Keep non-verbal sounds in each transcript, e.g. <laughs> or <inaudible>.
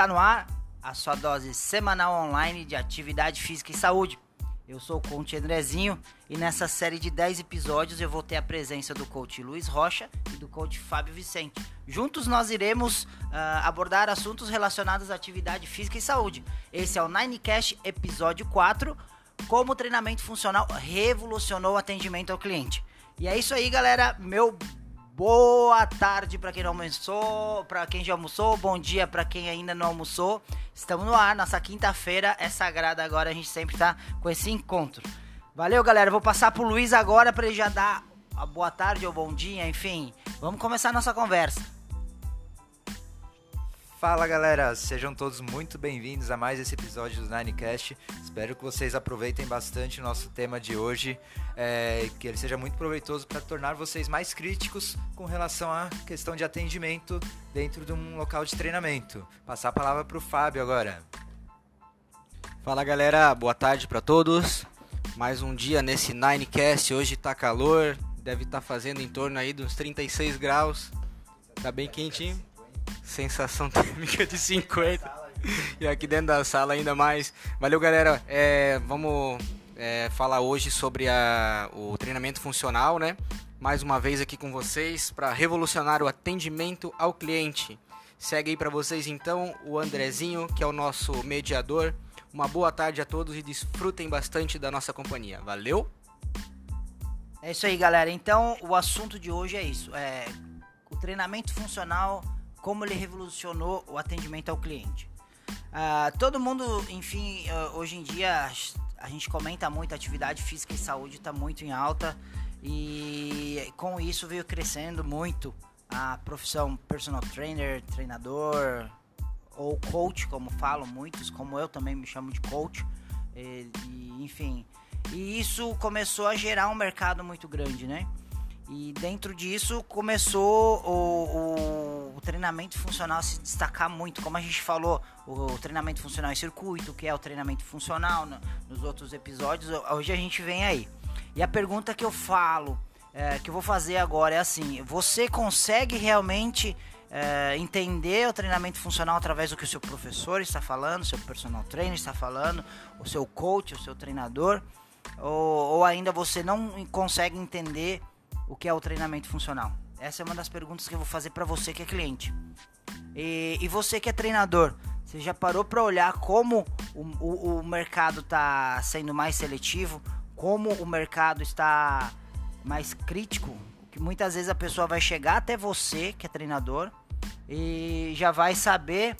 Está no ar a sua dose semanal online de atividade física e saúde. Eu sou o coach Andrezinho e nessa série de 10 episódios eu vou ter a presença do coach Luiz Rocha e do coach Fábio Vicente. Juntos nós iremos uh, abordar assuntos relacionados à atividade física e saúde. Esse é o Ninecast episódio 4, como o treinamento funcional revolucionou o atendimento ao cliente. E é isso aí, galera. Meu boa tarde para quem não almoçou, para quem já almoçou, bom dia para quem ainda não almoçou. Estamos no ar, nossa quinta-feira é sagrada agora, a gente sempre tá com esse encontro. Valeu, galera. Vou passar pro Luiz agora para ele já dar a boa tarde ou bom dia, enfim. Vamos começar nossa conversa. Fala galera, sejam todos muito bem-vindos a mais esse episódio do Ninecast. Espero que vocês aproveitem bastante o nosso tema de hoje, é, que ele seja muito proveitoso para tornar vocês mais críticos com relação à questão de atendimento dentro de um local de treinamento. Passar a palavra para o Fábio agora. Fala galera, boa tarde para todos. Mais um dia nesse Ninecast. Hoje tá calor, deve estar tá fazendo em torno aí dos 36 graus. Tá bem quentinho sensação térmica de 50. E aqui dentro da sala ainda mais. Valeu, galera. É, vamos é, falar hoje sobre a, o treinamento funcional, né? Mais uma vez aqui com vocês para revolucionar o atendimento ao cliente. Segue aí para vocês então o Andrezinho, que é o nosso mediador. Uma boa tarde a todos e desfrutem bastante da nossa companhia. Valeu! É isso aí, galera. Então, o assunto de hoje é isso. É o treinamento funcional como ele revolucionou o atendimento ao cliente. Uh, todo mundo, enfim, uh, hoje em dia a gente comenta muito, atividade física e saúde está muito em alta e com isso veio crescendo muito a profissão personal trainer, treinador ou coach, como falam muitos, como eu também me chamo de coach, e, e, enfim. E isso começou a gerar um mercado muito grande, né? E dentro disso começou o, o, o, treinamento funcional se destacar muito. Como a gente falou, o, treinamento funcional em circuito, que é o treinamento funcional no, nos outros episódios, hoje a gente vem aí. E a pergunta que eu falo, é, que eu vou fazer agora é assim: você consegue realmente é, entender o treinamento funcional através do que o seu professor está falando, seu personal trainer está falando, o seu coach, o seu treinador? Ou, ou ainda você não consegue entender o que é o treinamento funcional? Essa é uma das perguntas que eu vou fazer para você que é cliente. E, e, você que é treinador, você já parou para olhar como o, o, o mercado está sendo mais seletivo? Como o mercado está mais crítico? Que muitas vezes a pessoa vai chegar até você, que é treinador, e já vai saber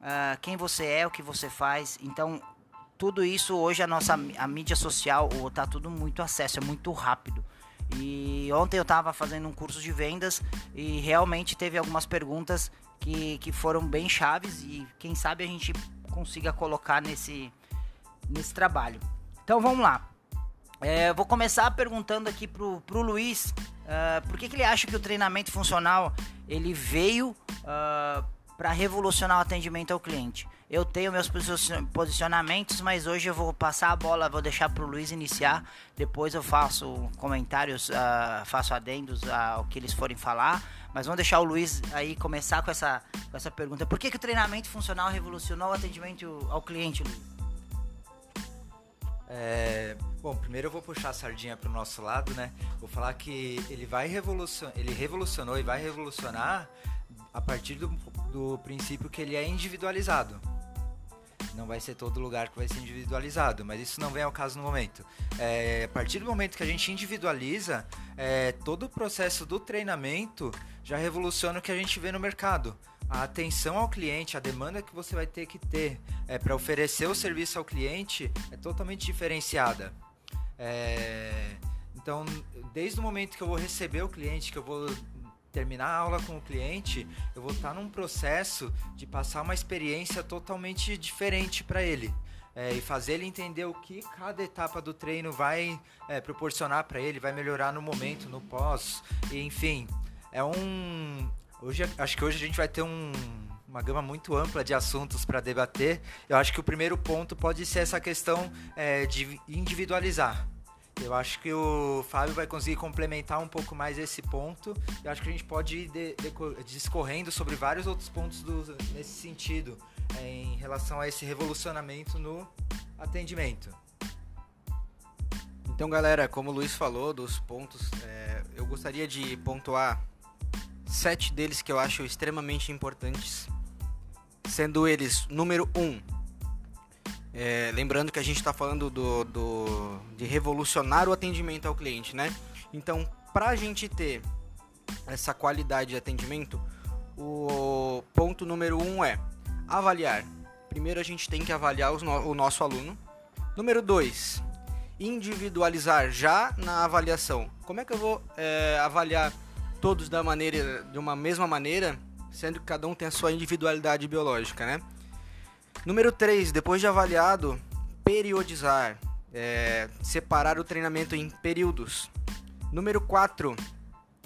uh, quem você é, o que você faz. Então, tudo isso hoje a nossa a mídia social está tudo muito acesso, é muito rápido. E ontem eu estava fazendo um curso de vendas e realmente teve algumas perguntas que, que foram bem chaves e quem sabe a gente consiga colocar nesse, nesse trabalho. Então vamos lá. É, vou começar perguntando aqui pro, pro Luiz uh, por que, que ele acha que o treinamento funcional ele veio uh, para revolucionar o atendimento ao cliente. Eu tenho meus posicionamentos, mas hoje eu vou passar a bola, vou deixar para o Luiz iniciar. Depois eu faço comentários, uh, faço adendos ao que eles forem falar. Mas vamos deixar o Luiz aí começar com essa, com essa pergunta. Por que, que o treinamento funcional revolucionou o atendimento ao cliente, Luiz? É, bom, primeiro eu vou puxar a sardinha para o nosso lado, né? Vou falar que ele vai revolucionar, ele revolucionou e vai revolucionar a partir do, do princípio que ele é individualizado. Não vai ser todo lugar que vai ser individualizado, mas isso não vem ao caso no momento. É, a partir do momento que a gente individualiza, é, todo o processo do treinamento já revoluciona o que a gente vê no mercado. A atenção ao cliente, a demanda que você vai ter que ter é, para oferecer o serviço ao cliente é totalmente diferenciada. É, então, desde o momento que eu vou receber o cliente, que eu vou terminar a aula com o cliente, eu vou estar num processo de passar uma experiência totalmente diferente para ele. É, e fazer ele entender o que cada etapa do treino vai é, proporcionar para ele, vai melhorar no momento, no pós, e, enfim, é um. Hoje, acho que hoje a gente vai ter um, uma gama muito ampla de assuntos para debater. Eu acho que o primeiro ponto pode ser essa questão é, de individualizar. Eu acho que o Fábio vai conseguir complementar um pouco mais esse ponto. Eu acho que a gente pode ir de, de, discorrendo sobre vários outros pontos do, nesse sentido. é em relação a esse revolucionamento no atendimento. Então, galera, como o Luiz falou dos pontos, é, eu gostaria de pontuar sete deles que eu acho extremamente importantes, sendo eles número um. É, lembrando que a gente está falando do, do, de revolucionar o atendimento ao cliente, né? Então, para a gente ter essa qualidade de atendimento, o ponto número um é avaliar. Primeiro, a gente tem que avaliar no, o nosso aluno. Número dois, individualizar já na avaliação. Como é que eu vou é, avaliar todos da maneira, de uma mesma maneira, sendo que cada um tem a sua individualidade biológica, né? Número 3, depois de avaliado, periodizar, é, separar o treinamento em períodos. Número 4,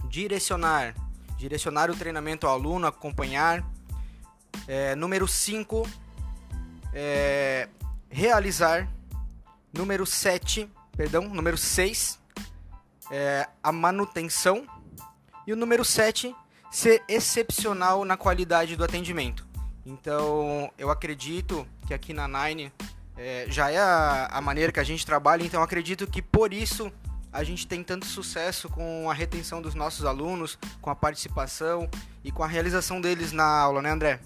direcionar, direcionar o treinamento ao aluno, acompanhar. É, número 5, é, realizar Número 7, perdão, número 6, é a manutenção. E o número 7, ser excepcional na qualidade do atendimento. Então, eu acredito que aqui na Nine é, já é a, a maneira que a gente trabalha, então acredito que por isso a gente tem tanto sucesso com a retenção dos nossos alunos, com a participação e com a realização deles na aula, né, André?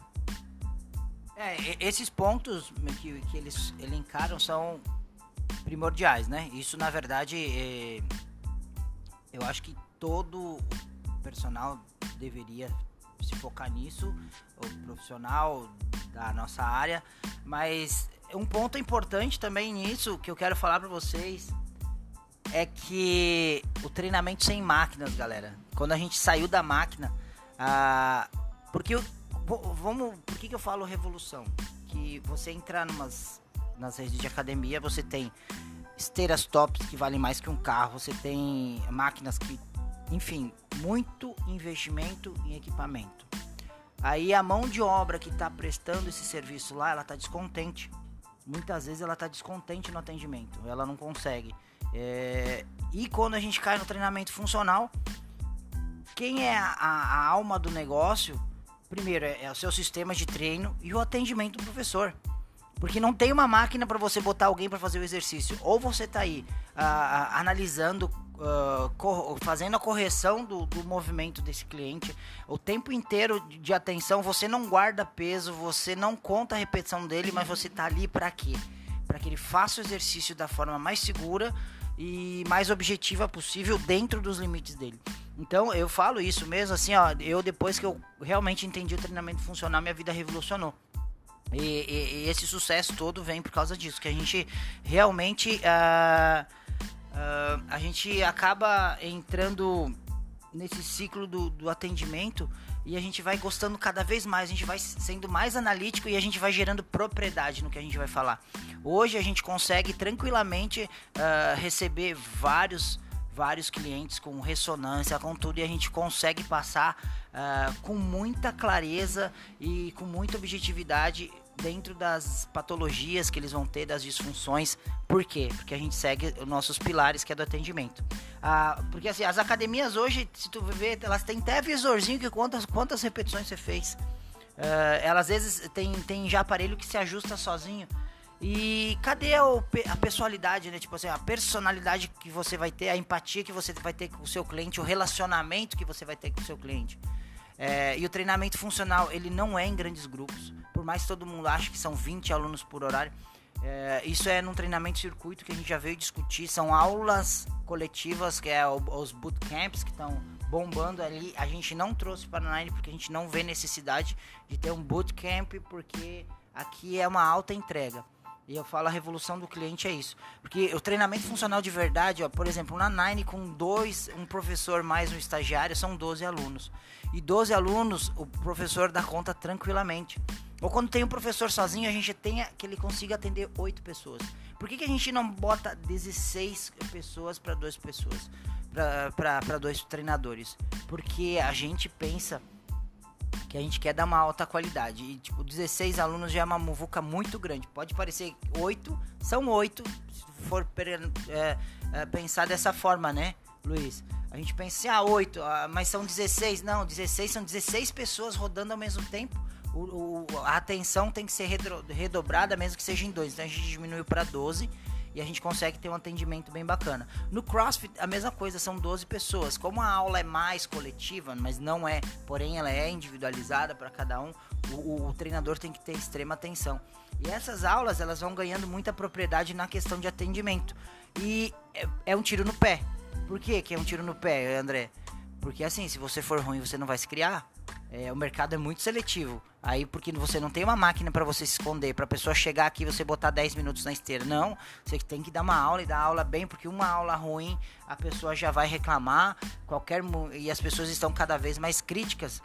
É, esses pontos que, que eles elencaram são primordiais, né? Isso na verdade é, eu acho que todo personal deveria se focar nisso, o profissional da nossa área, mas um ponto importante também nisso que eu quero falar para vocês é que o treinamento sem máquinas, galera. Quando a gente saiu da máquina, ah, porque eu, vamos, por que, que eu falo revolução? Que você entrar numas nas redes de academia, você tem esteiras tops que valem mais que um carro, você tem máquinas que, enfim, muito investimento em equipamento. Aí a mão de obra que está prestando esse serviço lá, ela está descontente. Muitas vezes ela está descontente no atendimento, ela não consegue. É... E quando a gente cai no treinamento funcional, quem é a, a alma do negócio? Primeiro é, é o seu sistema de treino e o atendimento do professor. Porque não tem uma máquina para você botar alguém para fazer o exercício. Ou você tá aí uh, uh, analisando, uh, fazendo a correção do, do, movimento desse cliente o tempo inteiro de atenção. Você não guarda peso, você não conta a repetição dele, mas você tá ali para quê? Para que ele faça o exercício da forma mais segura e mais objetiva possível dentro dos limites dele. Então eu falo isso mesmo assim, ó, eu depois que eu realmente entendi o treinamento funcional, minha vida revolucionou. E, e, e, esse sucesso todo vem por causa disso, que a gente realmente uh, uh, a gente acaba entrando nesse ciclo do, do, atendimento e a gente vai gostando cada vez mais, a gente vai sendo mais analítico e a gente vai gerando propriedade no que a gente vai falar. Hoje a gente consegue tranquilamente uh, receber vários vários clientes com ressonância, com tudo, e a gente consegue passar uh, com muita clareza e com muita objetividade dentro das patologias que eles vão ter, das disfunções. Por quê? Porque a gente segue os nossos pilares, que é do atendimento. Ah, porque assim, as academias hoje, se tu ver, elas têm até visorzinho que quantas, quantas repetições você fez. Uh, elas às vezes tem, tem já aparelho que se ajusta sozinho. E cadê a, a pessoalidade, né? Tipo assim, a personalidade que você vai ter, a empatia que você vai ter com o seu cliente, o relacionamento que você vai ter com o seu cliente. É, e o treinamento funcional, ele não é em grandes grupos. Por mais que todo mundo ache que são 20 alunos por horário, é, isso é num treinamento circuito que a gente já veio discutir. São aulas coletivas, que é o, os bootcamps que estão bombando ali. A gente não trouxe para a Nine porque a gente não vê necessidade de ter um bootcamp, porque aqui é uma alta entrega. E eu falo a revolução do cliente é isso. Porque o treinamento funcional de verdade, ó, por exemplo, na Nine com dois, um professor mais um estagiário, são 12 alunos. E 12 alunos, o professor dá conta tranquilamente. Ou quando tem um professor sozinho, a gente tem que ele consiga atender 8 pessoas. Por que, que a gente não bota 16 pessoas para duas pessoas? Para dois treinadores? Porque a gente pensa que a gente quer dar uma alta qualidade. E, tipo, 16 alunos já é uma muvuca muito grande. Pode parecer 8, são 8, se for é, é, pensar dessa forma, né, Luiz? A gente pensa assim, ah, 8, ah, mas são 16. Não, 16 são 16 pessoas rodando ao mesmo tempo o, o, a atenção tem que ser redobrada, mesmo que seja em dois. Então a gente diminuiu para 12 e a gente consegue ter um atendimento bem bacana. No CrossFit, a mesma coisa, são 12 pessoas. Como a aula é mais coletiva, mas não é, porém ela é individualizada para cada um, o, o, o, treinador tem que ter extrema atenção. E essas aulas, elas vão ganhando muita propriedade na questão de atendimento. E é, é um tiro no pé. Por que, que é um tiro no pé, André? Porque assim, se você for ruim, você não vai se criar. É, o mercado é muito seletivo. Aí, porque você não tem uma máquina para você se esconder, para a pessoa chegar aqui e você botar 10 minutos na esteira. Não, você tem que dar uma aula e dar aula bem, porque uma aula ruim a pessoa já vai reclamar. qualquer E as pessoas estão cada vez mais críticas.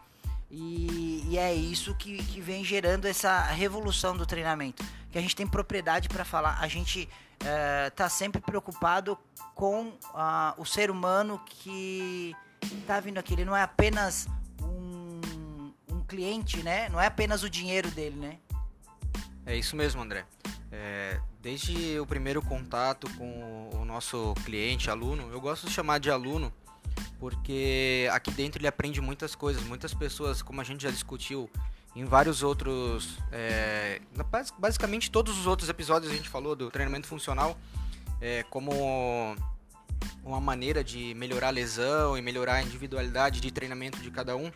E, e é isso que, que vem gerando essa revolução do treinamento. Que a gente tem propriedade para falar. A gente está é, sempre preocupado com uh, o ser humano que está vindo aqui. Ele não é apenas cliente, né? Não é apenas o dinheiro dele, né? É isso mesmo, André. É, desde o primeiro contato com o nosso cliente, aluno, eu gosto de chamar de aluno porque aqui dentro ele aprende muitas coisas. Muitas pessoas, como a gente já discutiu em vários outros, é, basicamente todos os outros episódios a gente falou do treinamento funcional é, como uma maneira de melhorar a lesão e melhorar a individualidade de treinamento de cada um.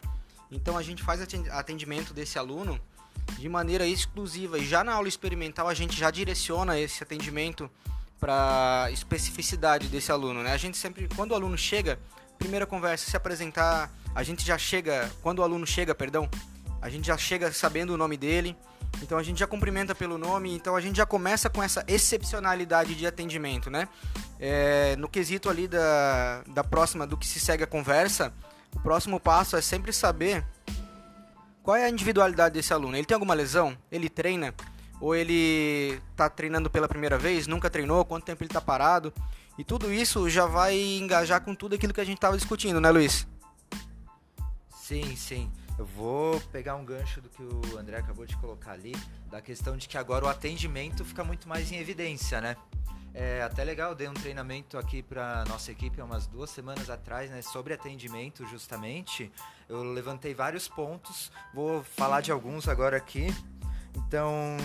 Então a gente faz atendimento desse aluno de maneira exclusiva e já na aula experimental a gente já direciona esse atendimento para especificidade desse aluno, né? A gente sempre, quando o aluno chega, primeira conversa, se apresentar, a gente já chega, quando o aluno chega, perdão, a gente já chega sabendo o nome dele, então a gente já cumprimenta pelo nome, então a gente já começa com essa excepcionalidade de atendimento, né? É, no quesito ali da, da próxima, do que se segue a conversa, o próximo passo é sempre saber qual é a individualidade desse aluno. Ele tem alguma lesão? Ele treina? Ou ele está treinando pela primeira vez? Nunca treinou? Quanto tempo ele está parado? E tudo isso já vai engajar com tudo aquilo que a gente estava discutindo, né, Luiz? Sim, sim. Eu vou pegar um gancho do que o André acabou de colocar ali, da questão de que agora o atendimento fica muito mais em evidência, né? É até legal, dei um treinamento aqui para nossa equipe há umas duas semanas atrás, né, sobre atendimento justamente. Eu levantei vários pontos, vou falar de alguns agora aqui. Então,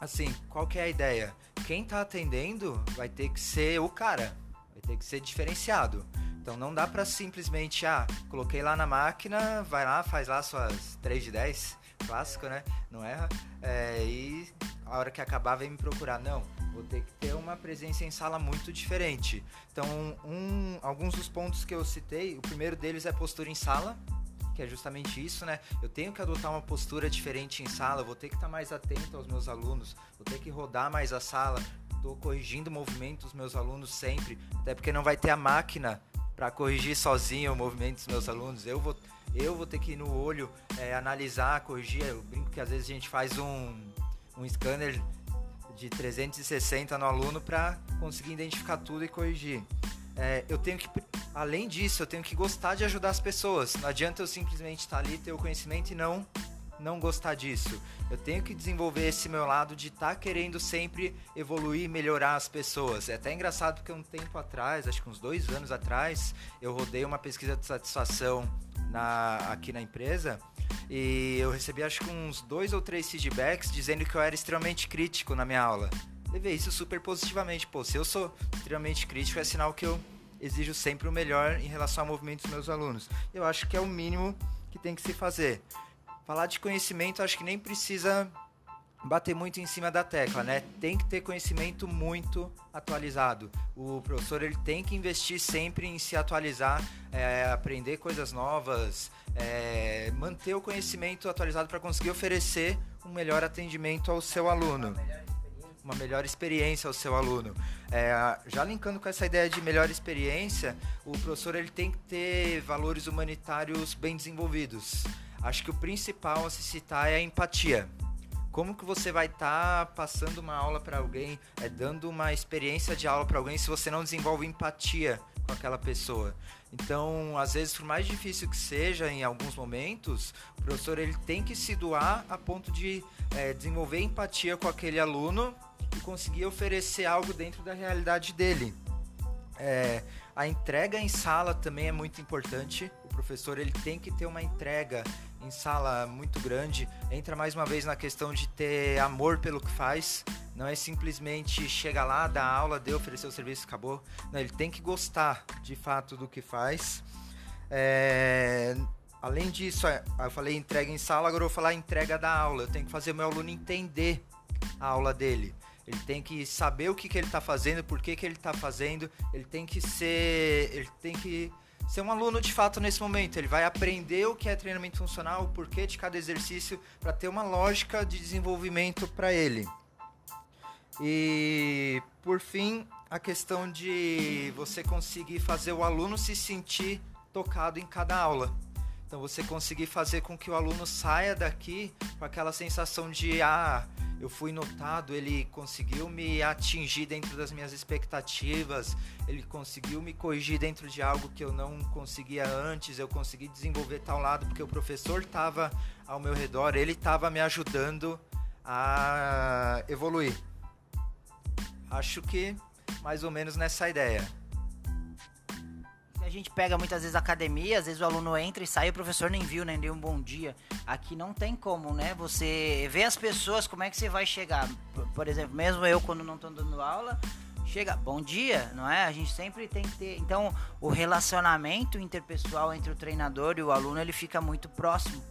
assim, qual que é a ideia? Quem está atendendo vai ter que ser o cara, vai ter que ser diferenciado. Então não dá para simplesmente, ah, coloquei lá na máquina, vai lá, faz lá suas 3 de 10, clássico, né? Não erra. É, e a hora que acabar vem me procurar. Não, vou ter que ter uma presença em sala muito diferente. Então, um, alguns dos pontos que eu citei, o primeiro deles é postura em sala, que é justamente isso, né? Eu tenho que adotar uma postura diferente em sala, vou ter que estar mais atento aos meus alunos, vou ter que rodar mais a sala, estou corrigindo o movimento dos meus alunos sempre, até porque não vai ter a máquina para corrigir sozinho o movimento dos meus alunos. Eu vou, eu vou ter que ir no olho é, analisar, corrigir. Eu brinco que às vezes a gente faz um, um scanner de 360 no aluno para conseguir identificar tudo e corrigir. É, eu tenho que, além disso, eu tenho que gostar de ajudar as pessoas. Não adianta eu simplesmente estar ali, ter o conhecimento e não não gostar disso. Eu tenho que desenvolver esse meu lado de estar tá querendo sempre evoluir, melhorar as pessoas. É até engraçado porque um tempo atrás, acho que uns dois anos atrás, eu rodei uma pesquisa de satisfação na, aqui na empresa e eu recebi acho que uns dois ou três feedbacks dizendo que eu era extremamente crítico na minha aula. Levei isso super positivamente. Pô, se eu sou extremamente crítico, é sinal que eu exijo sempre o melhor em relação ao movimento dos meus alunos. Eu acho que é o mínimo que tem que se fazer. Falar de conhecimento, acho que nem precisa bater muito em cima da tecla, né? Tem que ter conhecimento muito atualizado. O professor ele tem que investir sempre em se atualizar, é, aprender coisas novas, é, manter o conhecimento atualizado para conseguir oferecer um melhor atendimento ao seu aluno. Uma melhor experiência ao seu aluno. É, já linkando com essa ideia de melhor experiência, o professor ele tem que ter valores humanitários bem desenvolvidos. Acho que o principal a se citar é a empatia como que você vai estar tá passando uma aula para alguém, é dando uma experiência de aula para alguém se você não desenvolve empatia com aquela pessoa. Então, às vezes, por mais difícil que seja, em alguns momentos, o professor ele tem que se doar a ponto de é, desenvolver empatia com aquele aluno e conseguir oferecer algo dentro da realidade dele. É, a entrega em sala também é muito importante professor ele tem que ter uma entrega em sala muito grande. Entra mais uma vez na questão de ter amor pelo que faz. Não é simplesmente chegar lá, dar aula, deu, oferecer o serviço, acabou. Não, ele tem que gostar de fato do que faz. É, além disso, é, eu falei entrega em sala, agora eu vou falar entrega da aula. Eu tenho que fazer o meu aluno entender a aula dele. Ele tem que saber o que, que ele está fazendo, por que, que ele está fazendo. Ele tem que ser. Ele tem que ser um aluno de fato nesse momento. Ele vai aprender o que é treinamento funcional, o porquê de cada exercício, para ter uma lógica de desenvolvimento para ele. E por fim, a questão de você conseguir fazer o aluno se sentir tocado em cada aula. Então você conseguir fazer com que o aluno saia daqui com aquela sensação de ah, eu fui notado, ele conseguiu me atingir dentro das minhas expectativas, ele conseguiu me corrigir dentro de algo que eu não conseguia antes, eu consegui desenvolver tal lado porque o professor estava ao meu redor, ele estava me ajudando a evoluir. Acho que mais ou menos nessa ideia gente pega muitas vezes academia, às vezes o aluno entra e sai o professor nem viu, nem deu um bom dia. Aqui não tem como, né? Você vê as pessoas, como é que você vai chegar? Por, exemplo, mesmo eu quando não estou dando aula, chega, bom dia, não é? A gente sempre tem que ter. Então, o relacionamento interpessoal entre o treinador e o aluno ele fica muito próximo.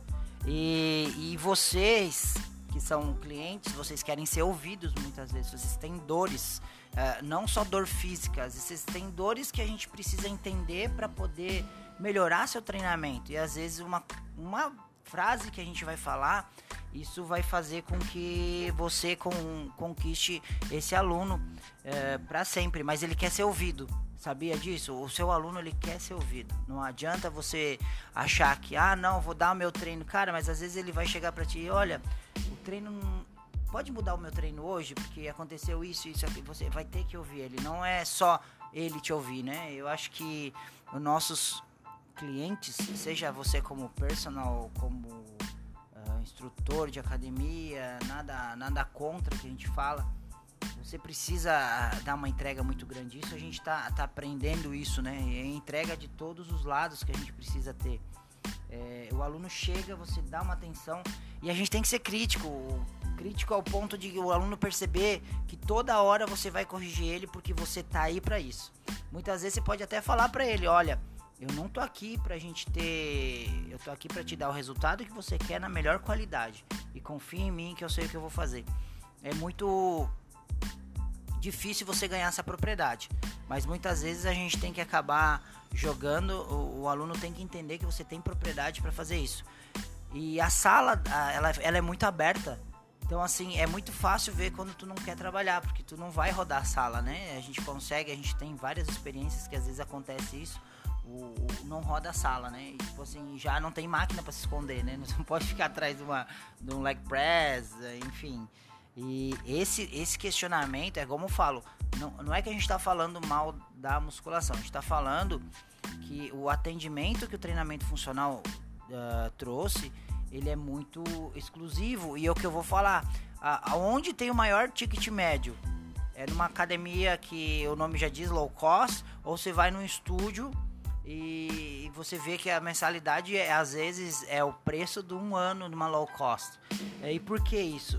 E, e vocês que são clientes, vocês querem ser ouvidos muitas vezes, vocês têm dores é, não só dor física, vezes tem dores que a gente precisa entender para poder melhorar seu treinamento. E às vezes uma, uma frase que a gente vai falar, isso vai fazer com que você com, conquiste esse aluno é, para sempre, mas ele quer ser ouvido. Sabia disso? O seu aluno ele quer ser ouvido. Não adianta você achar que, ah, não, vou dar o meu treino, cara, mas às vezes ele vai chegar para ti, olha, treino pode mudar o meu treino hoje, porque aconteceu isso isso aqui. Você vai ter que ouvir ele. Não é só ele te ouvir, né? Eu acho que os nossos clientes, seja você como personal, como uh, instrutor de academia, nada, nada contra que a gente fala. Você precisa dar uma entrega muito grande. Isso a gente está tá aprendendo isso, né? É entrega de todos os lados que a gente precisa ter. É, o aluno chega, você dá uma atenção e a gente tem que ser crítico. Crítico ao ponto de o aluno perceber que toda hora você vai corrigir ele porque você tá aí para isso. Muitas vezes você pode até falar para ele, olha, eu não tô aqui pra gente ter, eu tô aqui para te dar o resultado que você quer na melhor qualidade e confia em mim que eu sei o que eu vou fazer. É muito difícil você ganhar essa propriedade, mas muitas vezes a gente tem que acabar jogando, o, o aluno tem que entender que você tem propriedade para fazer isso. E a sala, ela, ela é muito aberta. Então, assim, é muito fácil ver quando tu não quer trabalhar, porque tu não vai rodar a sala, né? A gente consegue, a gente tem várias experiências que às vezes acontece isso, o, o não roda a sala, né? E, tipo assim, já não tem máquina para se esconder, né? <laughs> Não pode ficar atrás de, uma, de um leg press, enfim. E esse, esse questionamento, é como eu falo, não, não é que a gente está falando mal da musculação, a gente está falando que o atendimento que o treinamento funcional uh, trouxe, ele é muito exclusivo. E é o que eu vou falar, aonde tem o maior ticket médio? É numa academia que o nome já diz low cost, ou você vai num estúdio e você vê que a mensalidade é, às vezes é o preço de um ano numa low cost. E por que isso?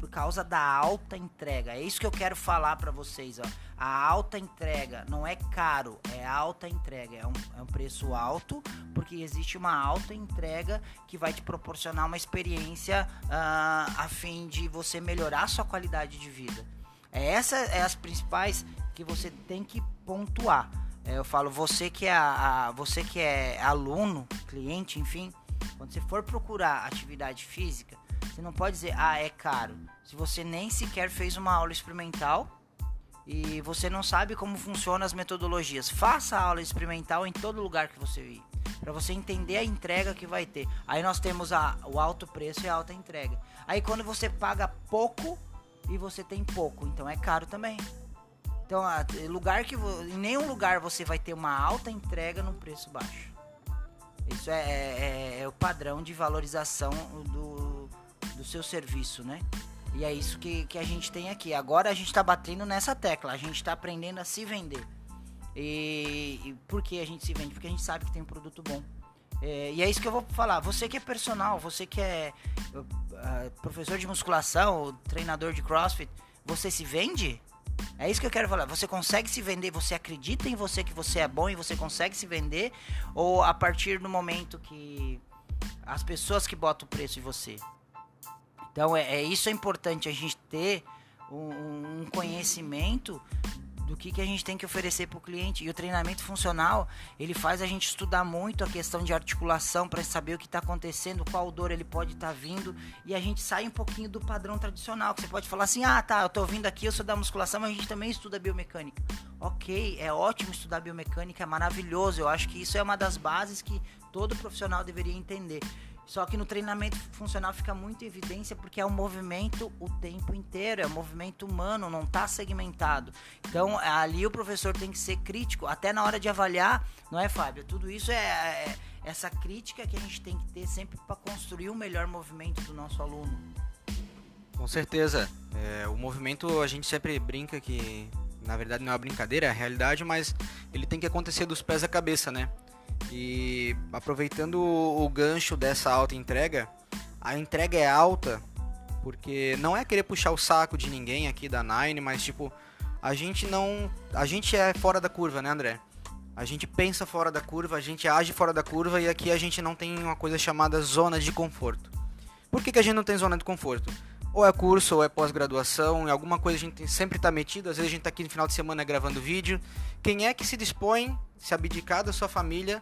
Por causa da alta entrega. É isso que eu quero falar para vocês, ó. A alta entrega não é caro, é alta entrega. É um, é um preço alto porque existe uma alta entrega que vai te proporcionar uma experiência uh, a fim de você melhorar sua qualidade de vida. É essa é as principais que você tem que pontuar. É, eu falo você que é a, você que é aluno, cliente, enfim, quando você for procurar atividade física, você não pode dizer, ah, é caro. Se você nem sequer fez uma aula experimental e você não sabe como funcionam as metodologias, faça a aula experimental em todo lugar que você ir, para você entender a entrega que vai ter. Aí nós temos a, o alto preço e a alta entrega. Aí quando você paga pouco e você tem pouco, então é caro também. Então, lugar que em nenhum lugar você vai ter uma alta entrega num preço baixo. Isso é, é, é, é o padrão de valorização do, do seu serviço, né? E é isso que, que a gente tem aqui. Agora a gente está batendo nessa tecla, a gente está aprendendo a se vender. E, e por que a gente se vende? Porque a gente sabe que tem um produto bom. É, e é isso que eu vou falar. Você que é personal, você que é uh, professor de musculação, treinador de crossfit, você se vende? É isso que eu quero falar. Você consegue se vender? Você acredita em você que você é bom e você consegue se vender? Ou a partir do momento que as pessoas que botam o preço em você? Então é, é isso é importante a gente ter um, um conhecimento do que, que a gente tem que oferecer para o cliente. E o treinamento funcional, ele faz a gente estudar muito a questão de articulação para saber o que está acontecendo, qual dor ele pode estar tá vindo. E a gente sai um pouquinho do padrão tradicional, que você pode falar assim, ah, tá, eu estou vindo aqui, eu sou da musculação, mas a gente também estuda biomecânica. Ok, é ótimo estudar biomecânica, é maravilhoso. Eu acho que isso é uma das bases que todo profissional deveria entender. Só que no treinamento funcional fica muito em evidência porque é um movimento o tempo inteiro, é um movimento humano, não está segmentado. Então ali o professor tem que ser crítico, até na hora de avaliar, não é, Fábio? Tudo isso é, é essa crítica que a gente tem que ter sempre para construir o melhor movimento do nosso aluno. Com certeza. É, o movimento a gente sempre brinca que na verdade não é uma brincadeira, é a realidade, mas ele tem que acontecer dos pés à cabeça, né? E aproveitando o gancho dessa alta entrega, a entrega é alta porque não é querer puxar o saco de ninguém aqui da Nine, mas tipo, a gente não, a gente é fora da curva, né, André? A gente pensa fora da curva, a gente age fora da curva e aqui a gente não tem uma coisa chamada zona de conforto. Por que, que a gente não tem zona de conforto? Ou é curso, ou é pós-graduação, em alguma coisa a gente sempre está metido, às vezes a gente está aqui no final de semana gravando vídeo. Quem é que se dispõe, se abdicar da sua família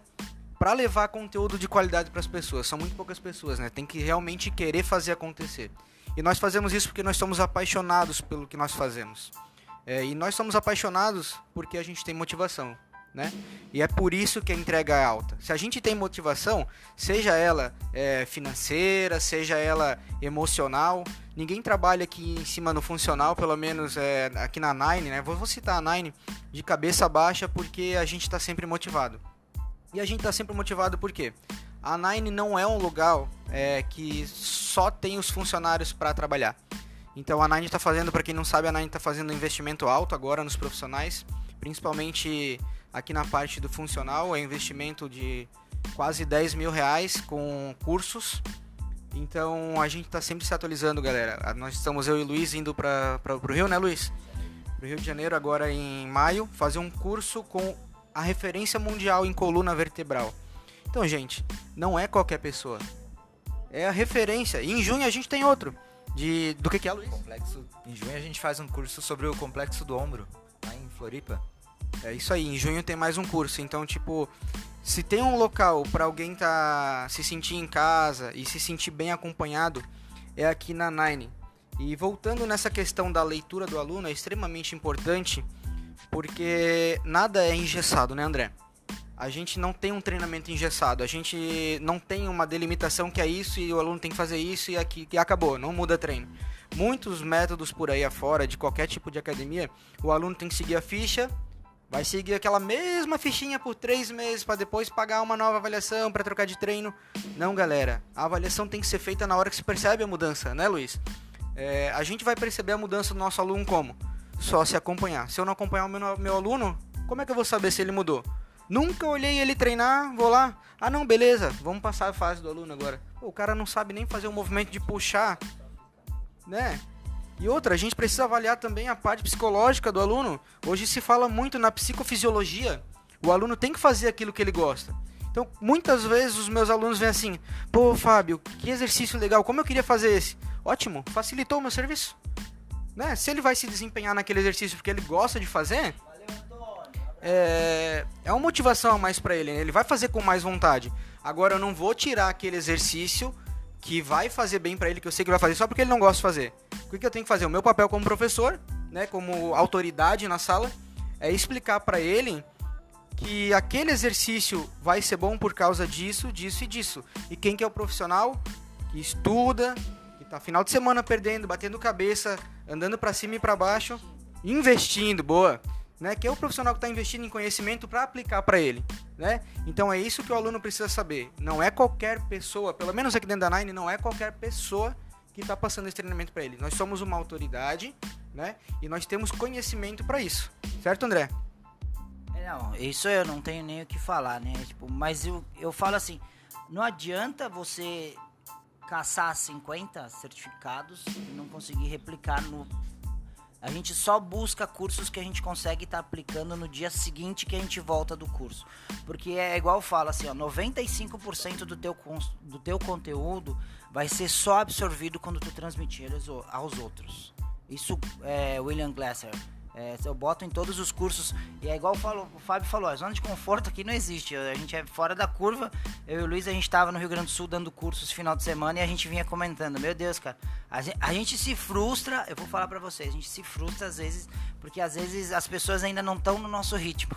para levar conteúdo de qualidade para as pessoas? São muito poucas pessoas, né? Tem que realmente querer fazer acontecer. E nós fazemos isso porque nós somos apaixonados pelo que nós fazemos. É, e nós somos apaixonados porque a gente tem motivação né? E é por isso que a entrega é alta. Se a gente tem motivação, seja ela é, financeira, seja ela emocional, ninguém trabalha aqui em cima no funcional, pelo menos é, aqui na Nine, né? Vou, citar a Nine de cabeça baixa porque a gente está sempre motivado. E a gente está sempre motivado por quê? A Nine não é um lugar é, que só tem os funcionários para trabalhar. Então a Nine está fazendo, para quem não sabe, a Nine está fazendo um investimento alto agora nos profissionais, principalmente aqui na parte do funcional, é investimento de quase 10 mil reais com cursos. Então a gente está sempre se atualizando, galera. Nós estamos, eu e o Luiz, indo para o Rio, né, Luiz? Para o Rio de Janeiro, agora em maio, fazer um curso com a referência mundial em coluna vertebral. Então, gente, não é qualquer pessoa. É a referência. E em junho a gente tem outro. De, do que, que é, Luiz? Complexo, em junho a gente faz um curso sobre o complexo do ombro, lá em Floripa. É isso aí, em junho tem mais um curso. Então, tipo, se tem um local para alguém tá se sentir em casa e se sentir bem acompanhado, é aqui na Nine. E voltando nessa questão da leitura do aluno, é extremamente importante porque nada é engessado, né, André? A gente não tem um treinamento engessado, a gente não tem uma delimitação que é isso e o aluno tem que fazer isso e aqui e acabou, não muda treino. Muitos métodos por aí afora, de qualquer tipo de academia, o aluno tem que seguir a ficha, Vai seguir aquela mesma fichinha por três meses para depois pagar uma nova avaliação para trocar de treino. Não, galera. A avaliação tem que ser feita na hora que se percebe a mudança, né, Luiz? É, a gente vai perceber a mudança do nosso aluno como? Só se acompanhar. Se eu não acompanhar o meu, meu aluno, como é que eu vou saber se ele mudou? Nunca olhei ele treinar, vou lá. Ah, não, beleza, vamos passar a fase do aluno agora. Pô, o cara não sabe nem fazer o movimento de puxar, né? E outra, a gente precisa avaliar também a parte psicológica do aluno. Hoje se fala muito na psicofisiologia. O aluno tem que fazer aquilo que ele gosta. Então, muitas vezes os meus alunos vêm assim: pô, Fábio, que exercício legal, como eu queria fazer esse? Ótimo, facilitou o meu serviço. Né? Se ele vai se desempenhar naquele exercício porque ele gosta de fazer, é, é uma motivação a mais para ele. Né? Ele vai fazer com mais vontade. Agora, eu não vou tirar aquele exercício que vai fazer bem para ele, que eu sei que vai fazer só porque ele não gosta de fazer. O que eu tenho que fazer? O meu papel como professor, né, como autoridade na sala, é explicar para ele que aquele exercício vai ser bom por causa disso, disso e disso. E quem que é o profissional que estuda, que tá final de semana perdendo, batendo cabeça, andando para cima e para baixo, investindo, boa, né? Que é o profissional que está investindo em conhecimento para aplicar para ele, né? Então é isso que o aluno precisa saber. Não é qualquer pessoa, pelo menos aqui dentro da Nine, não é qualquer pessoa que está passando esse treinamento para ele. Nós somos uma autoridade, né? E nós temos conhecimento para isso, certo, André? É, não, isso eu não tenho nem o que falar, né? Tipo, mas eu, eu falo assim, não adianta você caçar 50 certificados e não conseguir replicar no. A gente só busca cursos que a gente consegue estar tá aplicando no dia seguinte que a gente volta do curso. Porque é igual eu falo assim, ó, 95% do teu, do teu conteúdo vai ser só absorvido quando tu transmitir aos outros. Isso é William Glasser. É, eu boto em todos os cursos. E é igual o, o Fábio falou: a zona de conforto aqui não existe. A gente é fora da curva. Eu e o Luiz, a gente estava no Rio Grande do Sul dando cursos final de semana e a gente vinha comentando: Meu Deus, cara, a gente, a gente se frustra. Eu vou falar para vocês: a gente se frustra às vezes, porque às vezes as pessoas ainda não estão no nosso ritmo.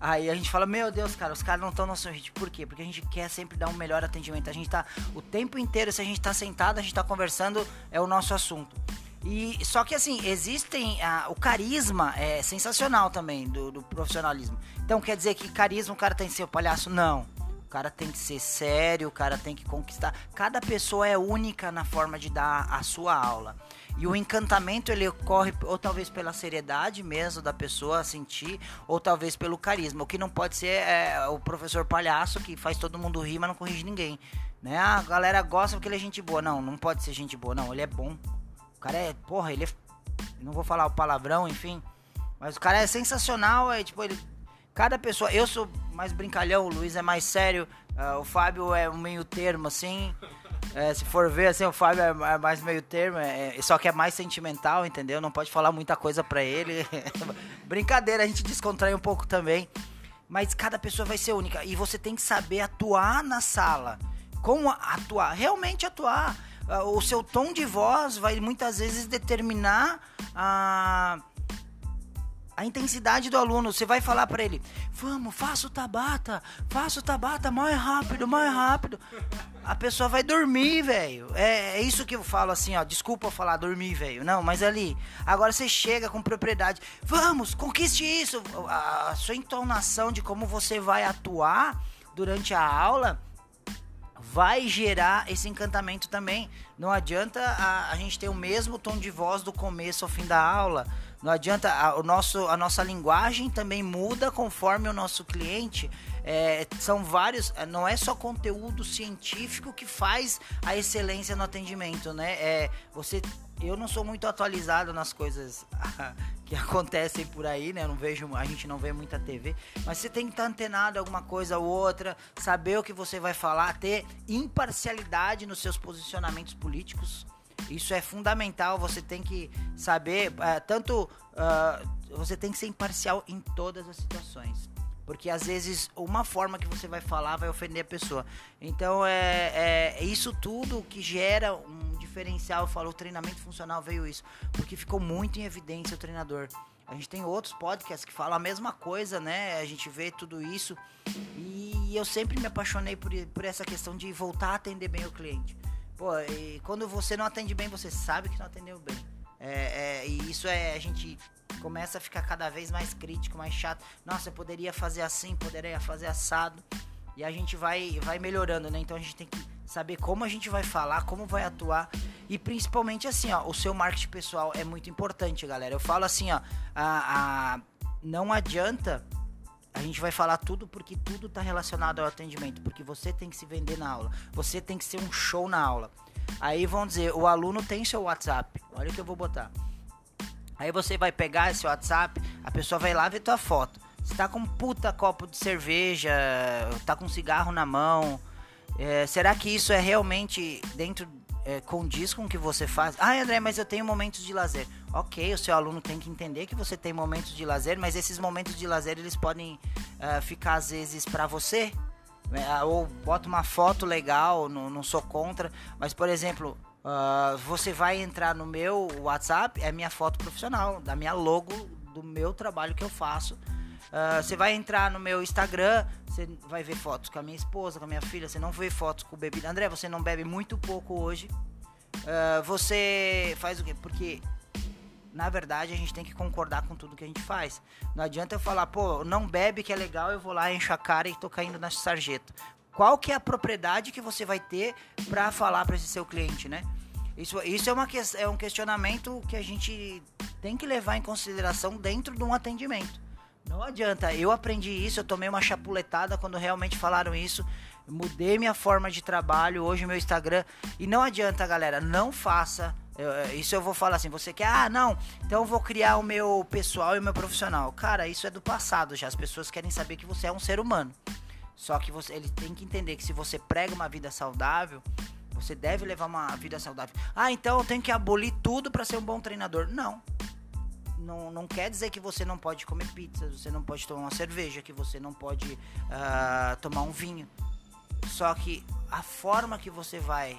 Aí a gente fala, meu Deus, cara, os caras não estão no nosso ritmo. Por quê? Porque a gente quer sempre dar um melhor atendimento. A gente tá o tempo inteiro, se a gente tá sentado, a gente tá conversando, é o nosso assunto. E só que assim, existem. Ah, o carisma é sensacional também do, do, profissionalismo. Então quer dizer que carisma o cara tem que ser o palhaço? Não. O cara tem que ser sério, o cara tem que conquistar. Cada pessoa é única na forma de dar a sua aula. E o encantamento ele ocorre ou talvez pela seriedade mesmo da pessoa sentir, ou talvez pelo carisma. O que não pode ser é o professor palhaço que faz todo mundo rir, mas não corrige ninguém. Né? A galera gosta porque ele é gente boa. Não, não pode ser gente boa, não. Ele é bom cara é, porra, ele é. Não vou falar o palavrão, enfim. Mas o cara é sensacional, é tipo, ele. Cada pessoa. Eu sou mais brincalhão, o Luiz é mais sério, uh, o Fábio é um meio termo, assim. É, se for ver, assim, o Fábio é, é mais meio termo, é, só que é mais sentimental, entendeu? Não pode falar muita coisa pra ele. <laughs> Brincadeira, a gente descontrai um pouco também. Mas cada pessoa vai ser única. E você tem que saber atuar na sala. Como atuar? Realmente atuar. Ah, o seu tom de voz vai muitas vezes determinar a a intensidade do aluno. Você vai falar para ele: "Vamos, faça o tabata, faça o tabata mais rápido, mais rápido". A pessoa vai dormir, velho. É, é, isso que eu falo assim, ó. Desculpa falar dormir, velho. Não, mas ali. Agora você chega com propriedade. Vamos, conquiste isso. A, sua entonação de como você vai atuar durante a aula vai gerar esse encantamento também. Não adianta a, a gente ter o mesmo tom de voz do começo ao fim da aula. Não adianta a, o nosso, a nossa linguagem também muda conforme o nosso cliente. É, são vários, não é só conteúdo científico que faz a excelência no atendimento, né? É, você eu não sou muito atualizado nas coisas <laughs> que acontecem por aí, né? Eu não vejo, a gente não vê muita TV, mas você tem que estar antenado alguma coisa ou outra, saber o que você vai falar, ter imparcialidade nos seus posicionamentos políticos. Isso é fundamental. Você tem que saber, uh, tanto uh, você tem que ser imparcial em todas as situações. Porque às vezes uma forma que você vai falar vai ofender a pessoa. Então é, é isso tudo que gera um diferencial. Eu falo, o treinamento funcional veio isso. Porque ficou muito em evidência o treinador. A gente tem outros podcasts que falam a mesma coisa, né? A gente vê tudo isso. E eu sempre me apaixonei por, por essa questão de voltar a atender bem o cliente. Pô, e quando você não atende bem, você sabe que não atendeu bem. É, é, e isso é a gente começa a ficar cada vez mais crítico, mais chato. Nossa, eu poderia fazer assim, poderia fazer assado. E a gente vai, vai melhorando, né? Então a gente tem que saber como a gente vai falar, como vai atuar. E principalmente assim, ó, o seu marketing pessoal é muito importante, galera. Eu falo assim, ó, a, a não adianta a gente vai falar tudo porque tudo está relacionado ao atendimento, porque você tem que se vender na aula, você tem que ser um show na aula. Aí vão dizer, o aluno tem seu WhatsApp. Olha o que eu vou botar. Aí você vai pegar esse WhatsApp, a pessoa vai lá ver tua foto. Você tá com um puta copo de cerveja, tá com um cigarro na mão. É, será que isso é realmente dentro é, condiz com o que você faz? Ah, André, mas eu tenho momentos de lazer. Ok, o seu aluno tem que entender que você tem momentos de lazer, mas esses momentos de lazer eles podem uh, ficar às vezes para você. Né? Ou bota uma foto legal, não, não sou contra, mas por exemplo, Uh, você vai entrar no meu WhatsApp, é minha foto profissional, da minha logo do meu trabalho que eu faço. Uh, você vai entrar no meu Instagram, você vai ver fotos com a minha esposa, com a minha filha. Você não vê fotos com bebida. André, você não bebe muito pouco hoje. Uh, você faz o quê? Porque na verdade a gente tem que concordar com tudo que a gente faz. Não adianta eu falar, pô, não bebe que é legal, eu vou lá, encho a cara e tô caindo na sarjeta qual que é a propriedade que você vai ter para falar para esse seu cliente, né? Isso, isso é, uma, é um questionamento que a gente tem que levar em consideração dentro de um atendimento. Não adianta. Eu aprendi isso, eu tomei uma chapuletada quando realmente falaram isso. Mudei minha forma de trabalho, hoje meu Instagram. E não adianta, galera, não faça. Eu, isso eu vou falar assim, você quer, ah, não, então eu vou criar o meu pessoal e o meu profissional. Cara, isso é do passado já. As pessoas querem saber que você é um ser humano. Só que você, ele tem que entender que se você prega uma vida saudável, você deve levar uma vida saudável. Ah, então eu tenho que abolir tudo para ser um bom treinador. Não. Não, não quer dizer que você não pode comer pizza, você não pode tomar uma cerveja, que você não pode uh, tomar um vinho. Só que a forma que você vai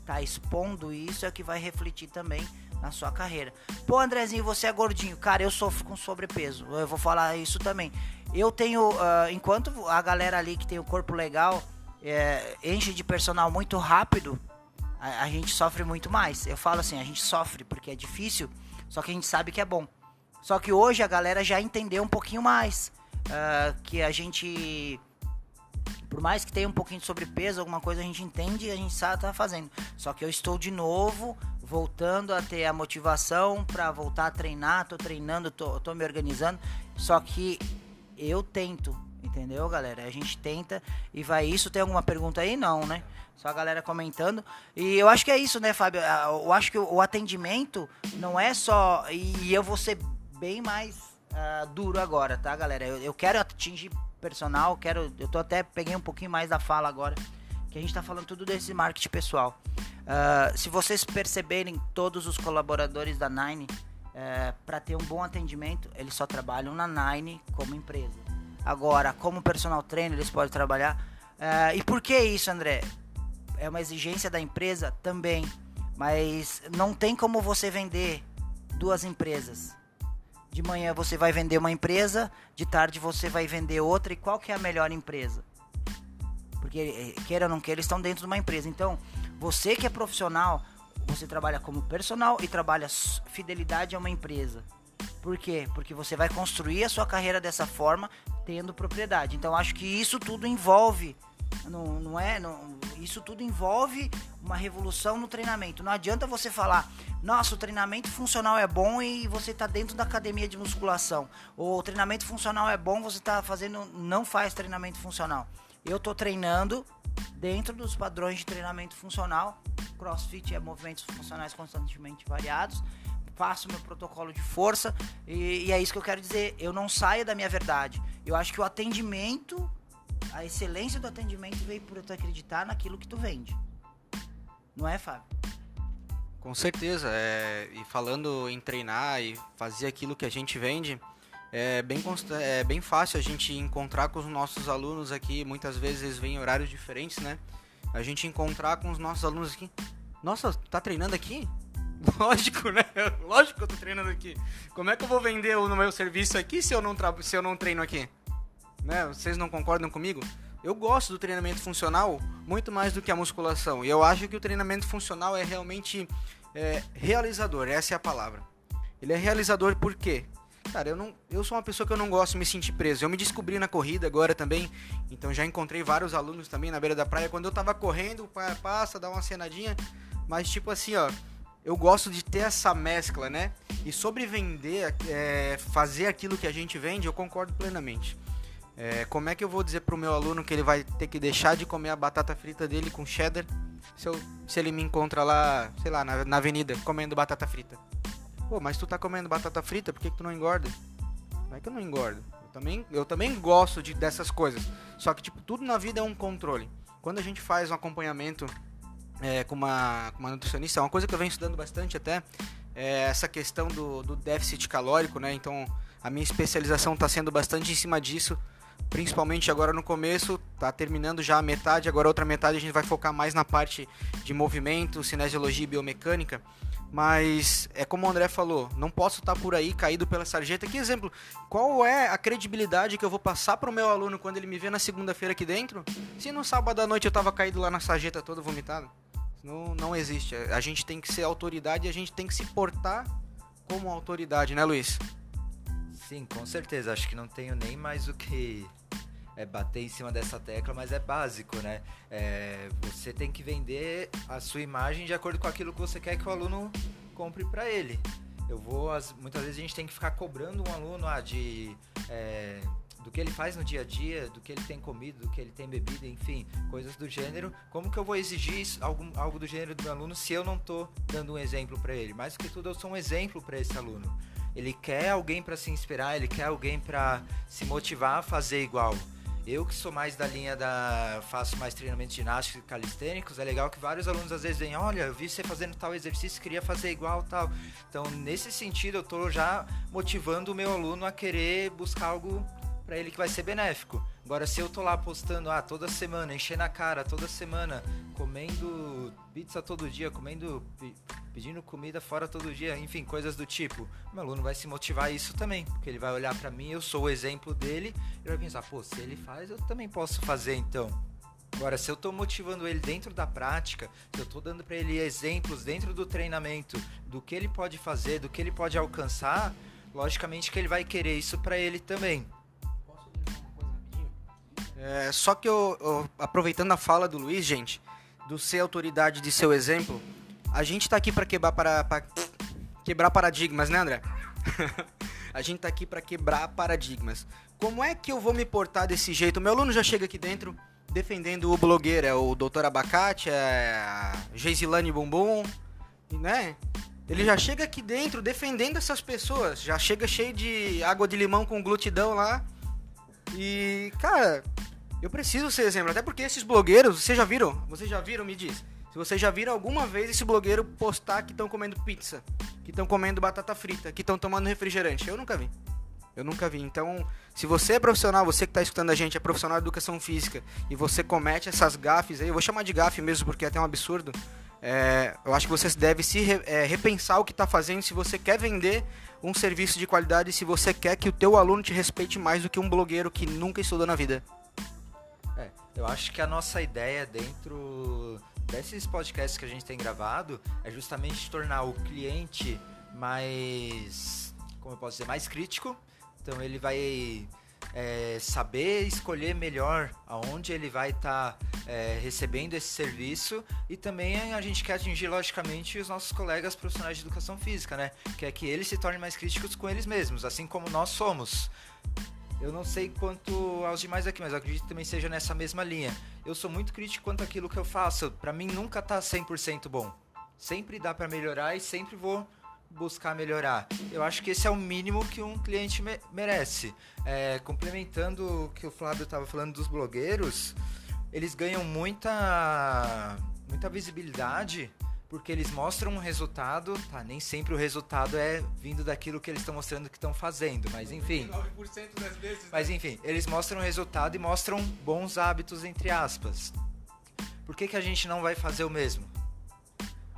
estar tá expondo isso é que vai refletir também na sua carreira. Pô, Andrezinho, você é gordinho. Cara, eu sofro com sobrepeso. Eu vou falar isso também. Eu tenho, uh, enquanto a galera ali que tem o corpo legal é, enche de personal muito rápido, a, a, gente sofre muito mais. Eu falo assim, a gente sofre porque é difícil, só que a gente sabe que é bom. Só que hoje a galera já entendeu um pouquinho mais uh, que a gente por mais que tenha um pouquinho de sobrepeso, alguma coisa a gente entende e a gente sabe tá fazendo. Só que eu estou de novo voltando a ter a motivação para voltar a treinar, tô treinando, tô, tô me organizando. Só que eu tento, entendeu, galera? A gente tenta e vai isso. Tem alguma pergunta aí? Não, né? Só a galera comentando. E eu acho que é isso, né, Fábio? Ah, eu acho que o atendimento não é só. E eu vou ser bem mais uh, duro agora, tá, galera? Eu, eu quero atingir personal, quero. Eu tô até peguei um pouquinho mais da fala agora. Que a gente tá falando tudo desse marketing pessoal. Uh, se vocês perceberem, todos os colaboradores da Nine, uh, eh, para ter um bom atendimento, eles só trabalham na Nine como empresa. Agora, como personal trainer, eles podem trabalhar. Uh, e por que isso, André? É uma exigência da empresa também. Mas não tem como você vender duas empresas. De manhã você vai vender uma empresa, de tarde você vai vender outra. E qual que é a melhor empresa? Porque, eh, queira ou não queira, eles estão dentro de uma empresa. Então, você que é profissional, você trabalha como personal e trabalha fidelidade a uma empresa. Por quê? Porque você vai construir a sua carreira dessa forma, tendo propriedade. Então acho que isso tudo envolve, não, não é? Não, isso tudo envolve uma revolução no treinamento. Não adianta você falar, nossa, o treinamento funcional é bom e você está dentro da academia de musculação. Ou o treinamento funcional é bom, você está fazendo, não faz treinamento funcional. Eu estou treinando dentro dos padrões de treinamento funcional. CrossFit é movimentos funcionais constantemente variados faço meu protocolo de força e, e, é isso que eu quero dizer. Eu não saio da minha verdade. Eu acho que o atendimento, a excelência do atendimento veio por tu acreditar naquilo que tu vende. Não é, Fábio? Com certeza. É, e falando em treinar e fazer aquilo que a gente vende, é bem, é bem fácil a gente encontrar com os nossos alunos aqui. Muitas vezes eles vêm em horários diferentes, né? A gente encontrar com os nossos alunos aqui. Nossa, tá treinando aqui? <laughs> Lógico, né? Lógico que eu tô treinando aqui. Como é que eu vou vender no meu serviço aqui se eu não, tra... se eu não treino aqui? Né? Vocês não concordam comigo? Eu gosto do treinamento funcional muito mais do que a musculação. E eu acho que o treinamento funcional é realmente é, realizador, essa é a palavra. Ele é realizador por quê? Cara, eu, não, eu sou uma pessoa que eu não gosto de me sentir preso. Eu me descobri na corrida agora também. Então já encontrei vários alunos também na beira da praia. Quando eu tava correndo, passa, dá uma cenadinha. Mas tipo assim, ó eu gosto de ter essa mescla, né? E sobre vender, é, fazer aquilo que a gente vende, eu concordo plenamente. É, como é que eu vou dizer pro meu aluno que ele vai ter que deixar de comer a batata frita dele com cheddar se, eu, se ele me encontra lá, sei lá, na, na avenida comendo batata frita? Pô, mas tu tá comendo batata frita, por que, que tu não engorda? Não é que eu não engordo. Eu também, eu também gosto de, dessas coisas. Só que, tipo, tudo na vida é um controle. Quando a gente faz um acompanhamento é, com, uma, com uma nutricionista, é uma coisa que eu venho estudando bastante até, é essa questão do, do déficit calórico, né? Então a minha especialização está sendo bastante em cima disso, principalmente agora no começo, tá terminando já a metade, agora a outra metade a gente vai focar mais na parte de movimento, cinesiologia e biomecânica. Mas é como o André falou, não posso estar tá por aí caído pela sarjeta. Que exemplo? Qual é a credibilidade que eu vou passar para o meu aluno quando ele me vê na segunda-feira aqui dentro? Se no sábado à noite eu estava caído lá na sarjeta toda vomitado? Não, não existe. A gente tem que ser autoridade e a gente tem que se portar como autoridade, né, Luiz? Sim, com certeza. Acho que não tenho nem mais o que é, bater em cima dessa tecla, mas é básico, né? É, você tem que vender a sua imagem de acordo com aquilo que você quer que o aluno compre para ele. Eu vou, as- muitas vezes a gente tem que ficar cobrando um aluno ah, de é, do que ele faz no dia a dia, do que ele tem comido, do que ele tem bebido, enfim, coisas do gênero. Como que eu vou exigir isso, algum, algo do gênero do meu aluno se eu não estou dando um exemplo para ele? Mais do que tudo, eu sou um exemplo para esse aluno. Ele quer alguém para se inspirar, ele quer alguém para se motivar a fazer igual. Eu que sou mais da linha da. faço mais treinamentos ginásticos e calistênicos, é legal que vários alunos às vezes vêm, olha, eu vi você fazendo tal exercício, queria fazer igual tal. Então, nesse sentido, eu tô já motivando o meu aluno a querer buscar algo para ele que vai ser benéfico. Agora, se eu tô lá postando, ah, toda semana, enchendo a cara, toda semana, comendo pizza todo dia, comendo, pedindo comida fora todo dia, enfim, coisas do tipo, meu aluno vai se motivar a isso também, porque ele vai olhar para mim, eu sou o exemplo dele, ele vai pensar, pô, se ele faz, eu também posso fazer então. Agora, se eu tô motivando ele dentro da prática, se eu tô dando para ele exemplos dentro do treinamento do que ele pode fazer, do que ele pode alcançar, logicamente que ele vai querer isso para ele também. É, só que eu, eu- aproveitando a fala do Luiz, gente, do ser autoridade de seu exemplo, a gente tá aqui para quebrar para, pra quebrar paradigmas, né, André? <laughs> a gente tá aqui para quebrar paradigmas. Como é que eu vou me portar desse jeito? Meu aluno já chega aqui dentro defendendo o blogueiro, é o Dr. Abacate, é a Geisilane Bumbum, né? Ele já chega aqui dentro defendendo essas pessoas, já chega cheio de água de limão com glutidão lá. E, cara, eu preciso ser exemplo, até porque esses blogueiros, vocês já viram? Vocês já viram, me diz. Se vocês já viram alguma vez esse blogueiro postar que estão comendo pizza, que estão comendo batata frita, que estão tomando refrigerante, eu nunca vi. Eu nunca vi. Então, se você é profissional, você que está escutando a gente é profissional de educação física e você comete essas gafes aí, eu vou chamar de gafe mesmo porque é até um absurdo. é, eu acho que você deve se re- é, repensar o que está fazendo se você quer vender um serviço de qualidade, se você quer que o teu aluno te respeite mais do que um blogueiro que nunca estudou na vida. É, eu acho que a nossa ideia dentro desses podcasts que a gente tem gravado é justamente tornar o cliente mais, como eu posso dizer, mais crítico. Então ele vai é, saber escolher melhor aonde ele vai estar recebendo esse serviço e também a gente quer atingir logicamente os nossos colegas profissionais de educação física, né? Que é que eles se tornem mais críticos com eles mesmos, assim como nós somos. Eu não sei quanto aos demais aqui, mas acredito que também seja nessa mesma linha. Eu sou muito crítico quanto àquilo que eu faço. Pra mim nunca tá 100% bom. Sempre dá pra melhorar e sempre vou buscar melhorar. Eu acho que esse é o mínimo que um cliente me- merece. É, complementando o que o Flávio estava falando dos blogueiros, eles ganham muita muita visibilidade porque eles mostram um resultado, tá? Nem sempre o resultado é vindo daquilo que eles estão mostrando que estão fazendo, mas enfim. 9% das vezes. Mas enfim, eles mostram o resultado e mostram bons hábitos, entre aspas. Por que, que a gente não vai fazer o mesmo?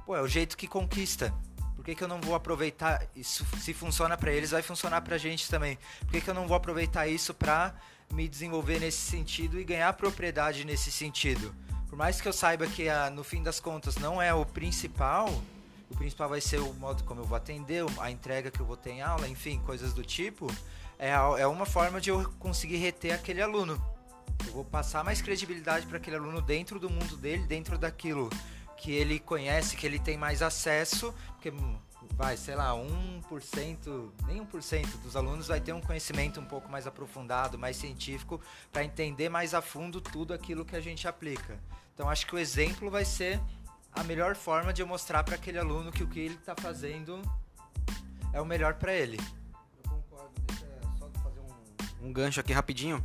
Pô, é o jeito que conquista. Por que, que eu não vou aproveitar isso? Se funciona pra eles, vai funcionar pra gente também. Por que, que eu não vou aproveitar isso pra me desenvolver nesse sentido e ganhar propriedade nesse sentido? Por mais que eu saiba que ah, no fim das contas não é o principal, o principal vai ser o modo como eu vou atender, a entrega que eu vou ter em aula, enfim, coisas do tipo. É, a- é uma forma de eu conseguir reter aquele aluno. Eu vou passar mais credibilidade para aquele aluno dentro do mundo dele, dentro daquilo que ele conhece, que ele tem mais acesso, porque hum, vai, sei lá, 1%, nem 1% dos alunos vai ter um conhecimento um pouco mais aprofundado, mais científico, para entender mais a fundo tudo aquilo que a gente aplica. Então acho que o exemplo vai ser a melhor forma de eu mostrar para aquele aluno que o que ele está fazendo é o melhor para ele. Eu concordo, deixa só fazer um, um gancho aqui rapidinho.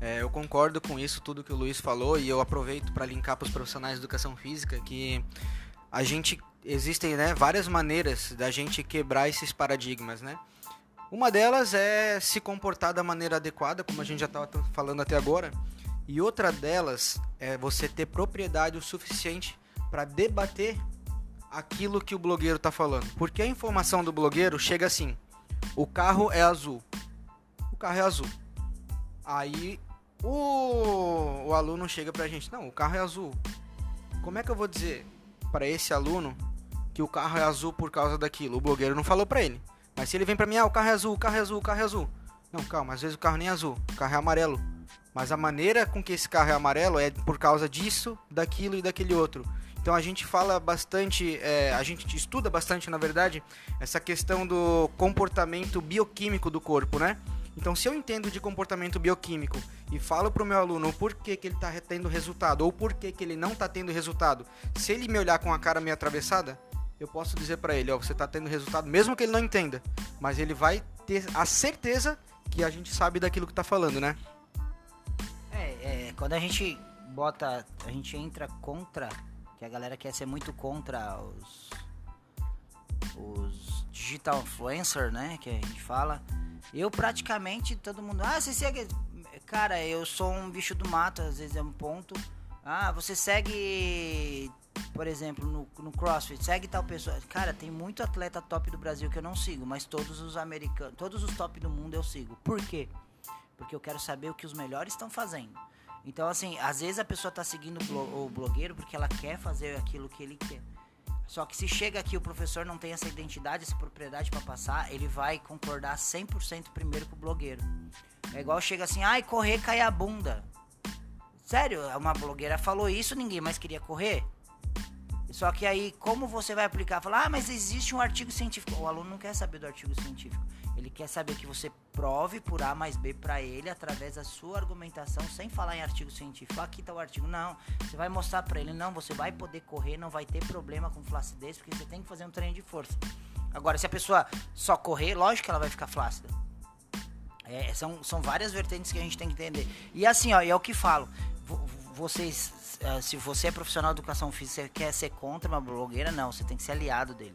É, eu concordo com isso, tudo que o Luiz falou, e eu aproveito para linkar para os profissionais de educação física que a gente existem né, várias maneiras da gente quebrar esses paradigmas, né? Uma delas é se comportar da maneira adequada, como a gente já estava falando até agora, e outra delas é você ter propriedade o suficiente para debater aquilo que o blogueiro está falando. Porque a informação do blogueiro chega assim: o carro é azul. O carro é azul. Aí o, o aluno chega pra gente: não, o carro é azul. Como é que eu vou dizer para esse aluno que o carro é azul por causa daquilo? O blogueiro não falou pra ele. Mas se ele vem pra mim: ah, o carro é azul, o carro é azul, o carro é azul. Não, calma, às vezes o carro nem é azul, o carro é amarelo. Mas a maneira com que esse carro é amarelo é por causa disso, daquilo e daquele outro. Então a gente fala bastante, é, a gente estuda bastante, na verdade, essa questão do comportamento bioquímico do corpo, né? Então, se eu entendo de comportamento bioquímico e falo para o meu aluno o porquê que ele está tendo resultado ou porquê que ele não está tendo resultado, se ele me olhar com a cara meio atravessada, eu posso dizer para ele, ó, você está tendo resultado, mesmo que ele não entenda, mas ele vai ter a certeza que a gente sabe daquilo que está falando, né? É, é, quando a gente bota, a gente entra contra, que a galera quer ser muito contra os os digital influencer, né, que a gente fala. Eu praticamente todo mundo, ah, você segue, cara, eu sou um bicho do mato, às vezes é um ponto. Ah, você segue, por exemplo, no, no CrossFit, segue tal pessoa. Cara, tem muito atleta top do Brasil que eu não sigo, mas todos os americanos, todos os top do mundo eu sigo. Por quê? Porque eu quero saber o que os melhores estão fazendo. Então, assim, às vezes a pessoa tá seguindo o blogueiro porque ela quer fazer aquilo que ele quer. Só que se chega aqui o professor não tem essa identidade, essa propriedade para passar, ele vai concordar 100% primeiro com o blogueiro. É igual chega assim, ai, correr cai a bunda. Sério, uma blogueira falou isso, ninguém mais queria correr. Só que aí, como você vai aplicar? Falar, ah, mas existe um artigo científico. O aluno não quer saber do artigo científico. Ele quer saber que você prove por A mais B para ele através da sua argumentação, sem falar em artigo científico. Aqui está o artigo. Não, você vai mostrar para ele, não, você vai poder correr, não vai ter problema com flacidez, porque você tem que fazer um treino de força. Agora, se a pessoa só correr, lógico que ela vai ficar flácida. É, são, são várias vertentes que a gente tem que entender. E assim, ó, é o que falo. Vocês, eh, se você é profissional de educação física, você quer ser contra uma blogueira, não, você tem que ser aliado dele.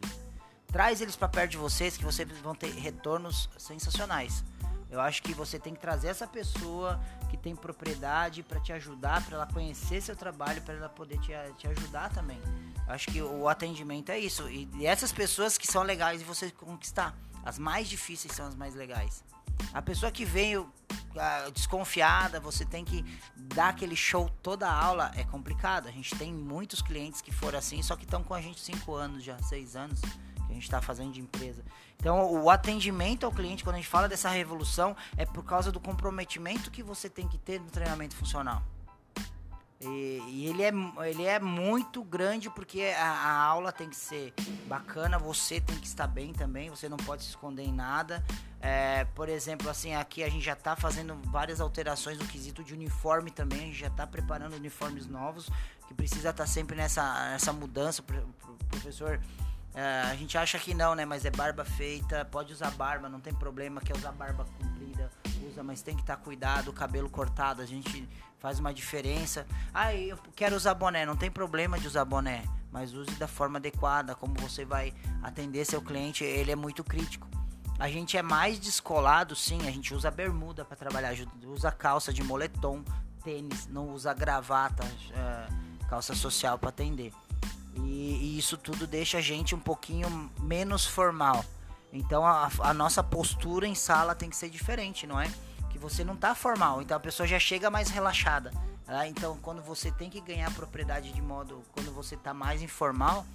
Traz eles para perto de vocês que vocês vão ter retornos sensacionais. Eu acho que você tem que trazer essa pessoa que tem propriedade para te ajudar, para ela conhecer seu trabalho, para ela poder te, te ajudar também. Eu acho que o atendimento é isso. E, e essas pessoas que são legais de você conquistar. As mais difíceis são as mais legais. A pessoa que veio uh, desconfiada, você tem que dar aquele show toda a aula, é complicado. A gente tem muitos clientes que foram assim, só que estão com a gente 5 anos já, 6 anos que a gente está fazendo de empresa. Então, o atendimento ao cliente, quando a gente fala dessa revolução, é por causa do comprometimento que você tem que ter no treinamento funcional. E, e ele, é, ele é muito grande porque a, a, aula tem que ser bacana, você tem que estar bem também, você não pode se esconder em nada. É, por exemplo, assim, aqui a gente já está fazendo várias alterações no quesito de uniforme também, a gente já está preparando uniformes novos, que precisa estar tá sempre nessa, nessa mudança, professor é, a gente acha que não, né? Mas é barba feita, pode usar barba, não tem problema. Quer usar barba comprida, usa, mas tem que estar tá cuidado. Cabelo cortado, a gente faz uma diferença. Ah, eu quero usar boné, não tem problema de usar boné, mas use da forma adequada. Como você vai atender seu cliente, ele é muito crítico. A gente é mais descolado, sim. A gente usa bermuda para trabalhar, usa calça de moletom, tênis, não usa gravata, é, calça social para atender. E, e, isso tudo deixa a gente um pouquinho menos formal. Então a, a, nossa postura em sala tem que ser diferente, não é? Que você não tá formal, então a pessoa já chega mais relaxada. Tá? Então quando você tem que ganhar propriedade de modo, quando você tá mais informal,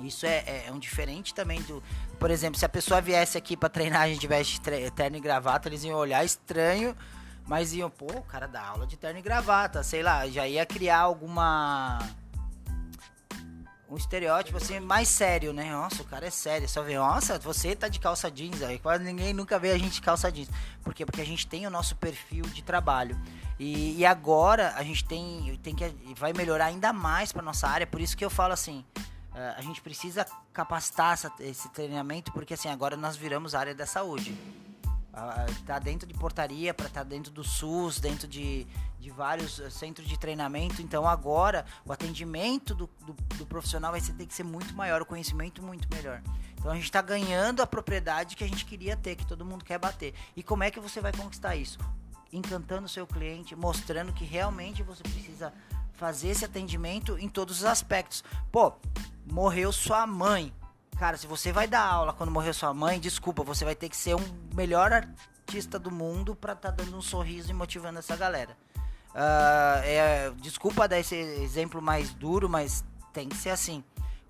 isso é, é, é um diferente também do. Por exemplo, se a pessoa viesse aqui para treinar, a gente veste terno e gravata, eles iam olhar estranho, mas iam, pô, o cara dá aula de terno e gravata, sei lá, já ia criar alguma um estereótipo assim mais sério, né? Nossa, o cara é sério. Só vê, nossa, você tá de calça jeans aí. Quase ninguém nunca vê a gente de calça jeans. Por quê? Porque a gente tem o nosso perfil de trabalho. E, e agora a gente tem, tem que vai melhorar ainda mais para nossa área. Por isso que eu falo assim, uh, a gente precisa capacitar essa, esse treinamento, porque assim agora nós viramos área da saúde tá dentro de portaria para estar tá dentro do SUS, dentro de, de vários eh, centros de treinamento. Então agora o atendimento do, do, do profissional vai ter que ser muito maior, o conhecimento muito melhor. Então a gente está ganhando a propriedade que a gente queria ter, que todo mundo quer bater. E como é que você vai conquistar isso? Encantando o seu cliente, mostrando que realmente você precisa fazer esse atendimento em todos os aspectos. Pô, morreu sua mãe Cara, se você vai dar aula quando morreu sua mãe, desculpa, você vai ter que ser um melhor artista do mundo para estar tá dando um sorriso e motivando essa galera. Uh, é, desculpa dar esse exemplo mais duro, mas tem que ser assim.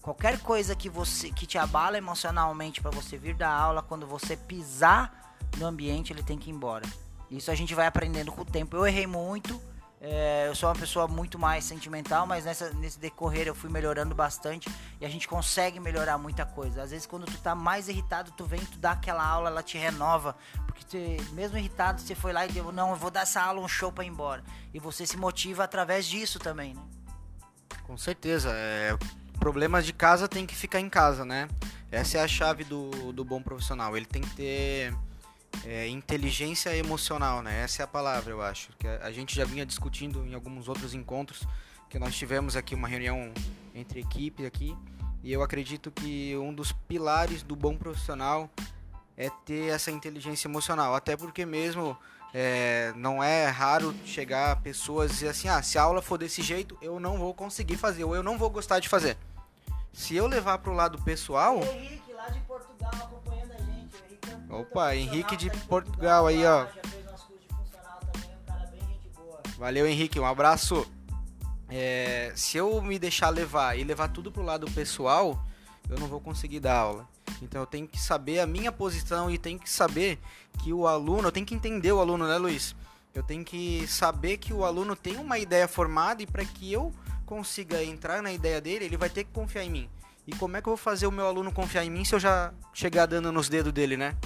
Qualquer coisa que você que te abala emocionalmente para você vir dar aula, quando você pisar no ambiente, ele tem que ir embora. Isso a gente vai aprendendo com o tempo. Eu errei muito, É, eu sou uma pessoa muito mais sentimental, mas nessa, nesse decorrer eu fui melhorando bastante e a gente consegue melhorar muita coisa. Às vezes quando tu tá mais irritado, tu vem, tu dá aquela aula, ela te renova, porque tu, mesmo irritado, você foi lá e deu, não, eu vou dar essa aula, um show para ir embora. E você se motiva através disso também, né? Com certeza, é, problemas de casa tem que ficar em casa, né? Essa é a chave do, do bom profissional. Ele tem que ter é, inteligência emocional, né? Essa é a palavra, eu acho. Que a, gente já vinha discutindo em alguns outros encontros que nós tivemos aqui uma reunião entre equipes aqui e eu acredito que um dos pilares do bom profissional é ter essa inteligência emocional, até porque mesmo é, não é raro chegar pessoas e dizer assim, ah, se a aula for desse jeito, eu não vou conseguir fazer ou eu não vou gostar de fazer. Se eu levar para o lado pessoal, Henrique lá de Portugal Opa, Henrique de Portugal aí, ó. Valeu, Henrique, um abraço. É, se eu me deixar levar e levar tudo pro lado pessoal, eu não vou conseguir dar aula. Então eu tenho que saber a minha posição e tenho que saber que o aluno, eu tenho que entender o aluno, né, Luiz? Eu tenho que saber que o aluno tem uma ideia formada e para que eu consiga entrar na ideia dele, ele vai ter que confiar em mim. E como é que eu vou fazer o meu aluno confiar em mim se eu já chegar dando nos dedos dele, né?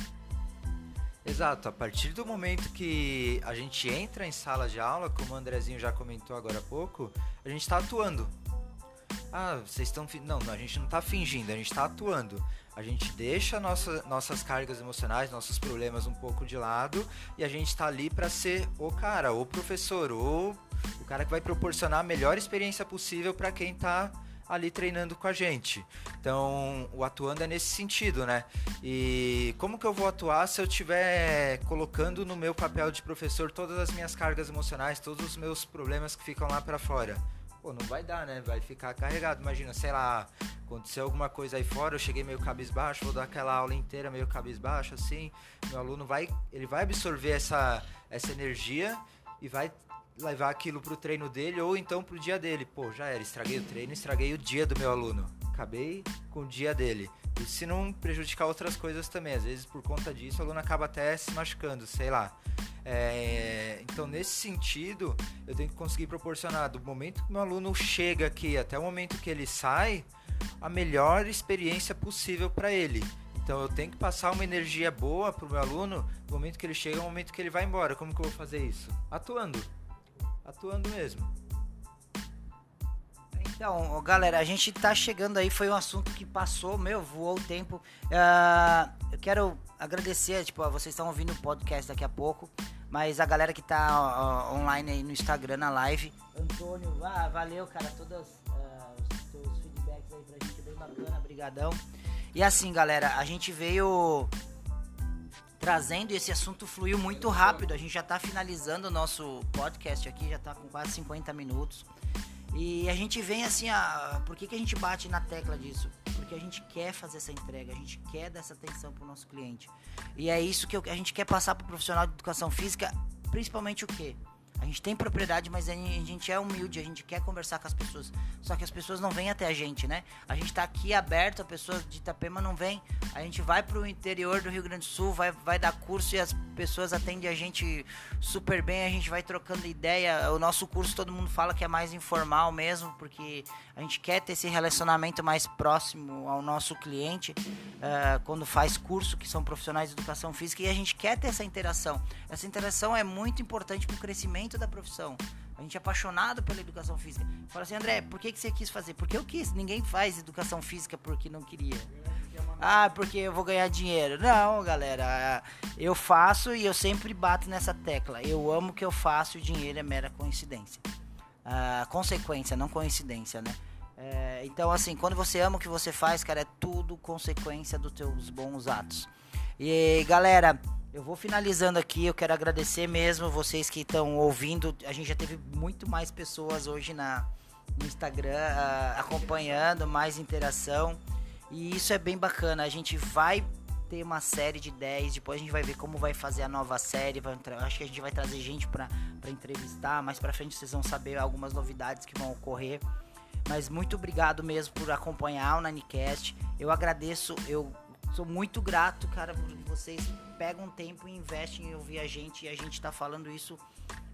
Exato, a partir do momento que a gente entra em sala de aula, como o Andrezinho já comentou agora há pouco, a gente está atuando. Ah, vocês estão. Não, a gente não está fingindo, a gente está atuando. A gente deixa nossa, nossas cargas emocionais, nossos problemas um pouco de lado e a gente está ali para ser o cara, o professor, ou o cara que vai proporcionar a melhor experiência possível para quem está ali treinando com a gente. Então, o atuando é nesse sentido, né? E como que eu vou atuar se eu estiver colocando no meu papel de professor todas as minhas cargas emocionais, todos os meus problemas que ficam lá para fora? Pô, não vai dar, né? Vai ficar carregado. Imagina, sei lá, aconteceu alguma coisa aí fora, eu cheguei meio cabisbaixo, vou dar aquela aula inteira meio cabisbaixo, assim. Meu aluno vai, ele vai absorver essa, essa energia e vai levar aquilo pro treino dele ou então pro dia dele. Pô, já era, estraguei o treino, estraguei o dia do meu aluno. Acabei com o dia dele. E se não prejudicar outras coisas também, às vezes por conta disso o aluno acaba até se machucando, sei lá. É, então, nesse sentido, eu tenho que conseguir proporcionar do momento que meu aluno chega aqui até o momento que ele sai, a melhor experiência possível para ele. Então, eu tenho que passar uma energia boa para o meu aluno no momento que ele chega, no momento que ele vai embora. Como que eu vou fazer isso? Atuando. Atuando mesmo. Então, galera, a gente tá chegando aí, foi um assunto que passou, meu, voou o tempo. Uh, eu quero agradecer, tipo, vocês estão ouvindo o podcast daqui a pouco, mas a galera que tá uh, online aí no Instagram, na live. Antônio, ah, valeu, cara, todos uh, os seus feedbacks aí pra gente, bem bacana, brigadão. E assim, galera, a gente veio trazendo esse assunto fluiu muito rápido. A gente já tá finalizando o nosso podcast aqui, já tá com quase 50 minutos. E a gente vem assim, a, por que, que a gente bate na tecla disso? Porque a gente quer fazer essa entrega, a gente quer dar essa atenção pro nosso cliente. E é isso que eu, a gente quer passar pro profissional de educação física, principalmente o quê? A gente tem propriedade, mas a gente é humilde, a gente quer conversar com as pessoas. Só que as pessoas não vêm até a gente, né? A gente tá aqui aberto, a pessoa de Itapema não vem. A gente vai pro interior do Rio Grande do Sul, vai, vai dar curso e as pessoas atendem a gente super bem, a gente vai trocando ideia. O nosso curso todo mundo fala que é mais informal mesmo, porque a gente quer ter esse relacionamento mais próximo ao nosso cliente uh, quando faz curso, que são profissionais de educação física, e a gente quer ter essa interação. Essa interação é muito importante para o crescimento da profissão. A gente é apaixonado pela educação física. Fala assim, André, por que, que você quis fazer? Porque eu quis. Ninguém faz educação física porque não queria. Ah, porque eu vou ganhar dinheiro. Não, galera. Eu faço e eu sempre bato nessa tecla. Eu amo o que eu faço e o dinheiro é mera coincidência. Ah, consequência, não coincidência, né? É, então, assim, quando você ama o que você faz, cara, é tudo consequência dos teus bons atos. E galera, eu vou finalizando aqui. Eu quero agradecer mesmo vocês que estão ouvindo. A gente já teve muito mais pessoas hoje na, no Instagram uh, acompanhando, mais interação. E isso é bem bacana. A gente vai ter uma série de 10. Depois a gente vai ver como vai fazer a nova série. Vai, acho que a gente vai trazer gente para entrevistar. Mais pra frente vocês vão saber algumas novidades que vão ocorrer. Mas muito obrigado mesmo por acompanhar o Nanicast. Eu agradeço, eu sou muito grato, cara, por vocês pegam tempo e investem em ouvir a gente. E a gente tá falando isso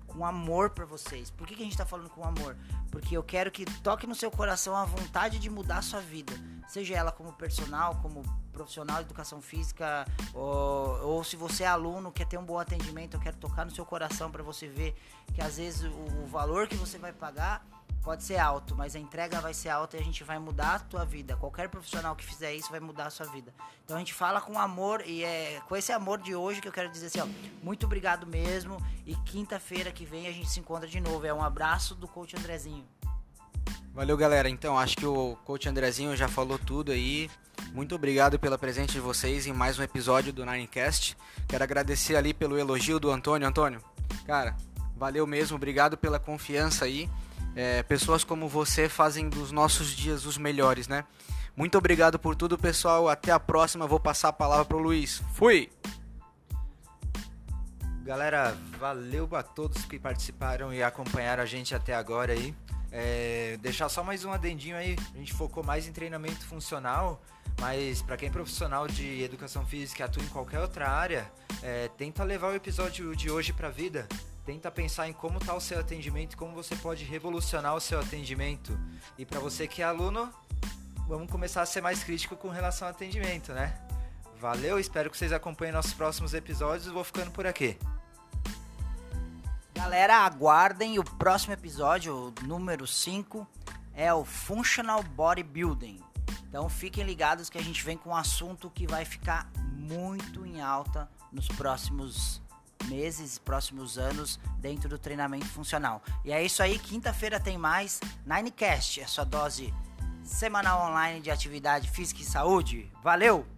com amor para vocês. Por que, que a gente tá falando com amor? Porque eu quero que toque no seu coração a vontade de mudar a sua vida. Seja ela como personal, como profissional de educação física, ou, ou se você é aluno, quer ter um bom atendimento, eu quero tocar no seu coração para você ver que às vezes o, o valor que você vai pagar pode ser alto, mas a entrega vai ser alta e a gente vai mudar a tua vida. Qualquer profissional que fizer isso vai mudar a sua vida. Então a gente fala com amor e é com esse amor de hoje que eu quero dizer assim, ó, muito obrigado mesmo e quinta-feira que vem a gente se encontra de novo. É um abraço do coach Andrezinho. Valeu, galera. Então, acho que o coach Andrezinho já falou tudo aí. Muito obrigado pela presença de vocês em mais um episódio do Ninecast. Quero agradecer ali pelo elogio do Antônio. Antônio, cara, valeu mesmo. Obrigado pela confiança aí. É, pessoas como você fazem dos nossos dias os melhores, né? Muito obrigado por tudo, pessoal. Até a próxima. Vou passar a palavra pro Luiz. Fui! Galera, valeu a todos que participaram e acompanharam a gente até agora aí. É, deixar só mais um adendinho aí. A gente focou mais em treinamento funcional, mas para quem é profissional de educação física e atua em qualquer outra área, é, tenta levar o episódio de hoje para vida tenta pensar em como está o seu atendimento, como você pode revolucionar o seu atendimento. E para você que é aluno, vamos começar a ser mais crítico com relação ao atendimento, né? Valeu, espero que vocês acompanhem nossos próximos episódios. Vou ficando por aqui. Galera, aguardem o próximo episódio, o número 5, é o Functional Bodybuilding. Então fiquem ligados que a gente vem com um assunto que vai ficar muito em alta nos próximos meses, próximos anos dentro do treinamento funcional. E é isso aí, quinta-feira tem mais Ninecast, a sua dose semanal online de atividade física e saúde. Valeu!